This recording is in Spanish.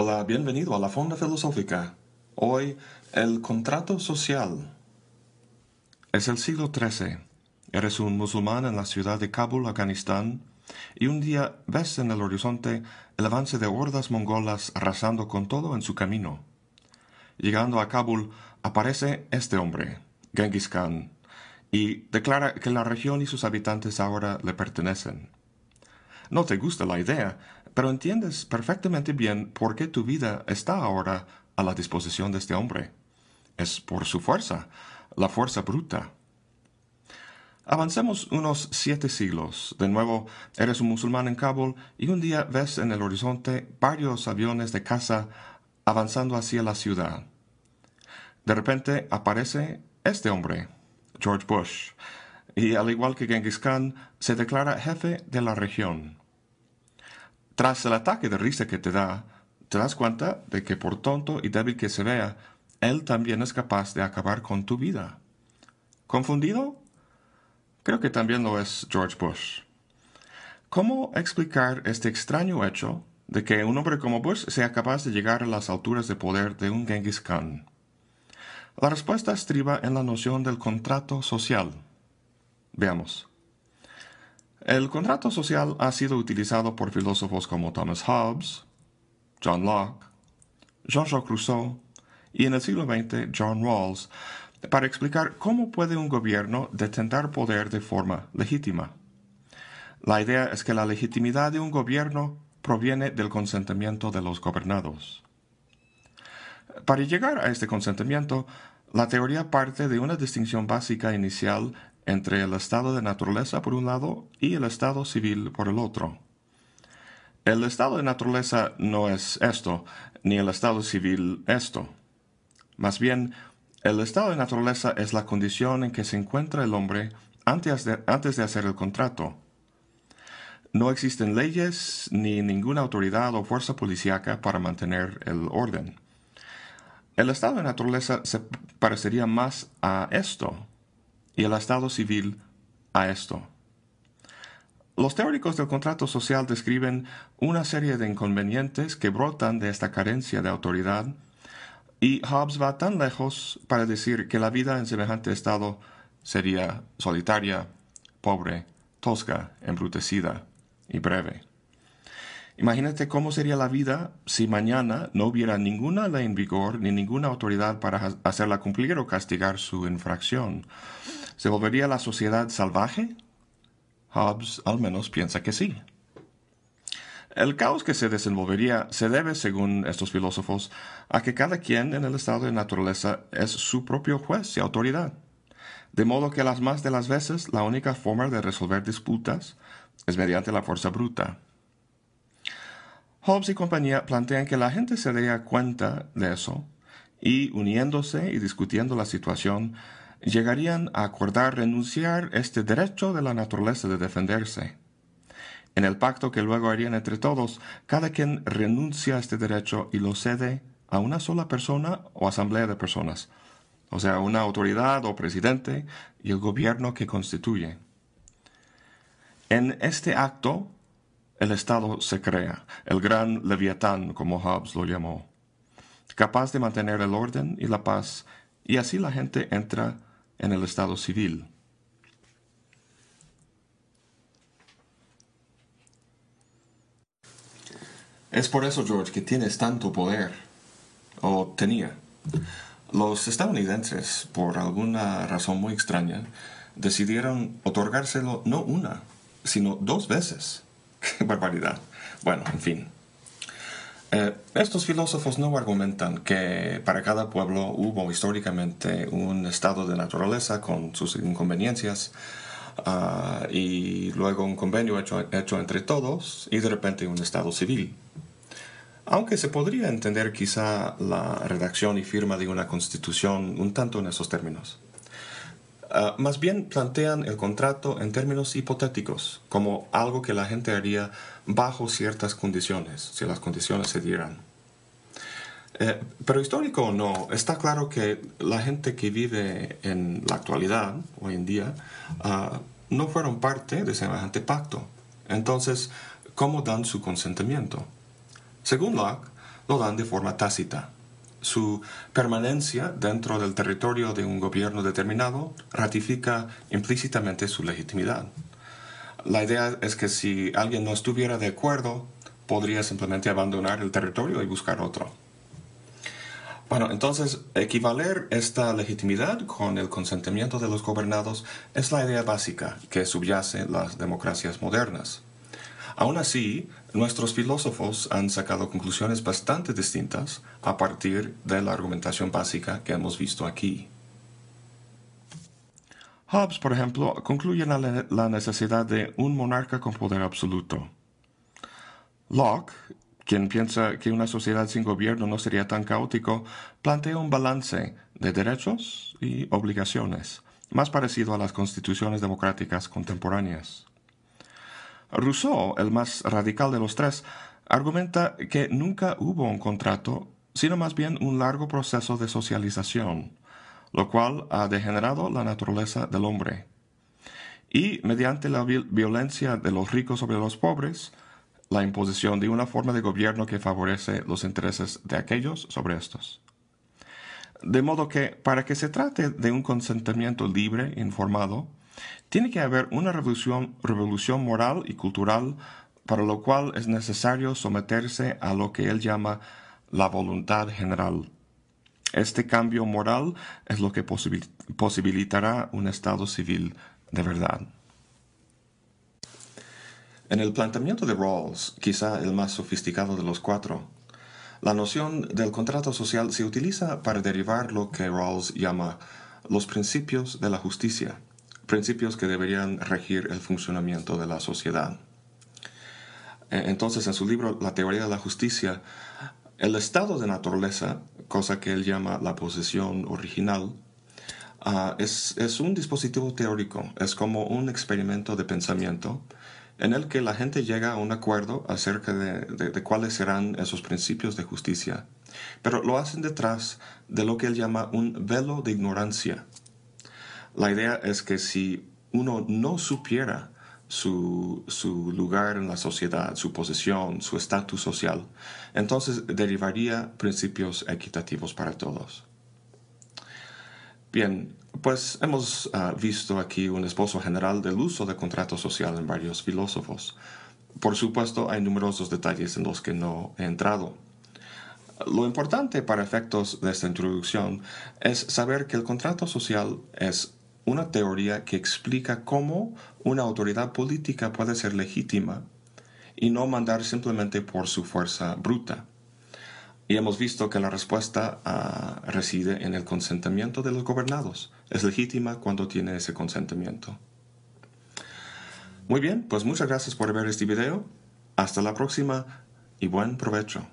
Hola, bienvenido a la Fonda Filosófica. Hoy, el contrato social. Es el siglo XIII. Eres un musulmán en la ciudad de Kabul, Afganistán, y un día ves en el horizonte el avance de hordas mongolas arrasando con todo en su camino. Llegando a Kabul, aparece este hombre, Genghis Khan, y declara que la región y sus habitantes ahora le pertenecen. No te gusta la idea, pero entiendes perfectamente bien por qué tu vida está ahora a la disposición de este hombre. Es por su fuerza, la fuerza bruta. Avancemos unos siete siglos. De nuevo, eres un musulmán en Kabul y un día ves en el horizonte varios aviones de caza avanzando hacia la ciudad. De repente aparece este hombre, George Bush, y al igual que Genghis Khan, se declara jefe de la región. Tras el ataque de risa que te da, te das cuenta de que por tonto y débil que se vea, él también es capaz de acabar con tu vida. ¿Confundido? Creo que también lo es George Bush. ¿Cómo explicar este extraño hecho de que un hombre como Bush sea capaz de llegar a las alturas de poder de un Genghis Khan? La respuesta estriba en la noción del contrato social. Veamos. El contrato social ha sido utilizado por filósofos como Thomas Hobbes, John Locke, Jean-Jacques Rousseau y en el siglo XX John Rawls para explicar cómo puede un gobierno detentar poder de forma legítima. La idea es que la legitimidad de un gobierno proviene del consentimiento de los gobernados. Para llegar a este consentimiento, la teoría parte de una distinción básica inicial entre el estado de naturaleza por un lado y el estado civil por el otro. El estado de naturaleza no es esto, ni el estado civil esto. Más bien, el estado de naturaleza es la condición en que se encuentra el hombre antes de, antes de hacer el contrato. No existen leyes ni ninguna autoridad o fuerza policíaca para mantener el orden. El estado de naturaleza se parecería más a esto y el estado civil a esto. Los teóricos del contrato social describen una serie de inconvenientes que brotan de esta carencia de autoridad y Hobbes va tan lejos para decir que la vida en semejante estado sería solitaria, pobre, tosca, embrutecida y breve. Imagínate cómo sería la vida si mañana no hubiera ninguna ley en vigor ni ninguna autoridad para hacerla cumplir o castigar su infracción. ¿Se volvería la sociedad salvaje? Hobbes al menos piensa que sí. El caos que se desenvolvería se debe, según estos filósofos, a que cada quien en el estado de naturaleza es su propio juez y autoridad. De modo que las más de las veces la única forma de resolver disputas es mediante la fuerza bruta. Hobbes y compañía plantean que la gente se daría cuenta de eso y, uniéndose y discutiendo la situación, llegarían a acordar renunciar este derecho de la naturaleza de defenderse en el pacto que luego harían entre todos, cada quien renuncia a este derecho y lo cede a una sola persona o asamblea de personas, o sea, una autoridad o presidente y el gobierno que constituye. En este acto, el Estado se crea, el gran leviatán, como Hobbes lo llamó, capaz de mantener el orden y la paz, y así la gente entra en el Estado civil. Es por eso, George, que tienes tanto poder, o tenía. Los estadounidenses, por alguna razón muy extraña, decidieron otorgárselo no una, sino dos veces. ¡Qué barbaridad! Bueno, en fin. Eh, estos filósofos no argumentan que para cada pueblo hubo históricamente un estado de naturaleza con sus inconveniencias ah, y luego un convenio hecho, hecho entre todos y de repente un estado civil aunque se podría entender quizá la redacción y firma de una constitución un tanto en esos términos. Ah, más bien plantean el contrato en términos hipotéticos, como algo que la gente haría bajo ciertas condiciones, si las condiciones se dieran. Eh, pero histórico o no, está claro que la gente que vive en la actualidad, hoy en día, ah, no fueron parte de semejante pacto. Entonces, ¿cómo dan su consentimiento? Según Locke, lo dan de forma tácita. Su permanencia dentro del territorio de un gobierno determinado ratifica implícitamente su legitimidad. La idea es que si alguien no estuviera de acuerdo, podría simplemente abandonar el territorio y buscar otro. Bueno, entonces, equivaler esta legitimidad con el consentimiento de los gobernados es la idea básica que subyace las democracias modernas. Aún así, nuestros filósofos han sacado conclusiones bastante distintas a partir de la argumentación básica que hemos visto aquí. Hobbes, por ejemplo, concluye la necesidad de un monarca con poder absoluto. Locke quien piensa que una sociedad sin gobierno no sería tan caótico, plantea un balance de derechos y obligaciones, más parecido a las constituciones democráticas contemporáneas. Rousseau, el más radical de los tres, argumenta que nunca hubo un contrato, sino más bien un largo proceso de socialización, lo cual ha degenerado la naturaleza del hombre. Y mediante la violencia de los ricos sobre los pobres, la imposición de una forma de gobierno que favorece los intereses de aquellos sobre estos. De modo que, para que se trate de un consentimiento libre informado, tiene que haber una revolución, moral y cultural para lo cual es necesario someterse a lo que él llama la voluntad general. Este cambio moral es lo que posibilitará un Estado civil de verdad. En el planteamiento de Rawls, quizá el más sofisticado de los cuatro, la noción del contrato social se utiliza para derivar lo que Rawls llama los principios de la justicia, principios que deberían regir el funcionamiento de la sociedad. E, entonces, en su libro La teoría de la justicia, el estado de naturaleza, cosa que él llama la posesión original, ah, es, es un dispositivo teórico, es como un experimento de pensamiento en el que la gente llega a un acuerdo acerca de, cuáles serán esos principios de justicia, pero lo hacen detrás de lo que él llama un velo de ignorancia. La idea es que si uno no supiera su, su, lugar en la sociedad, su posición, su estatus social, entonces derivaría principios equitativos para todos. Bien, pues hemos ah, visto aquí un esposo general del uso de contrato social en varios filósofos. Por supuesto, hay numerosos detalles en los que no he entrado. Lo importante para efectos de esta introducción es saber que el contrato social es una teoría que explica cómo una autoridad política puede ser legítima y no mandar simplemente por su fuerza bruta. Y hemos visto que la respuesta ah, reside en el consentimiento de los gobernados. Es legítima cuando tiene ese consentimiento. Muy bien, pues muchas gracias por ver este video. Hasta la próxima y buen provecho.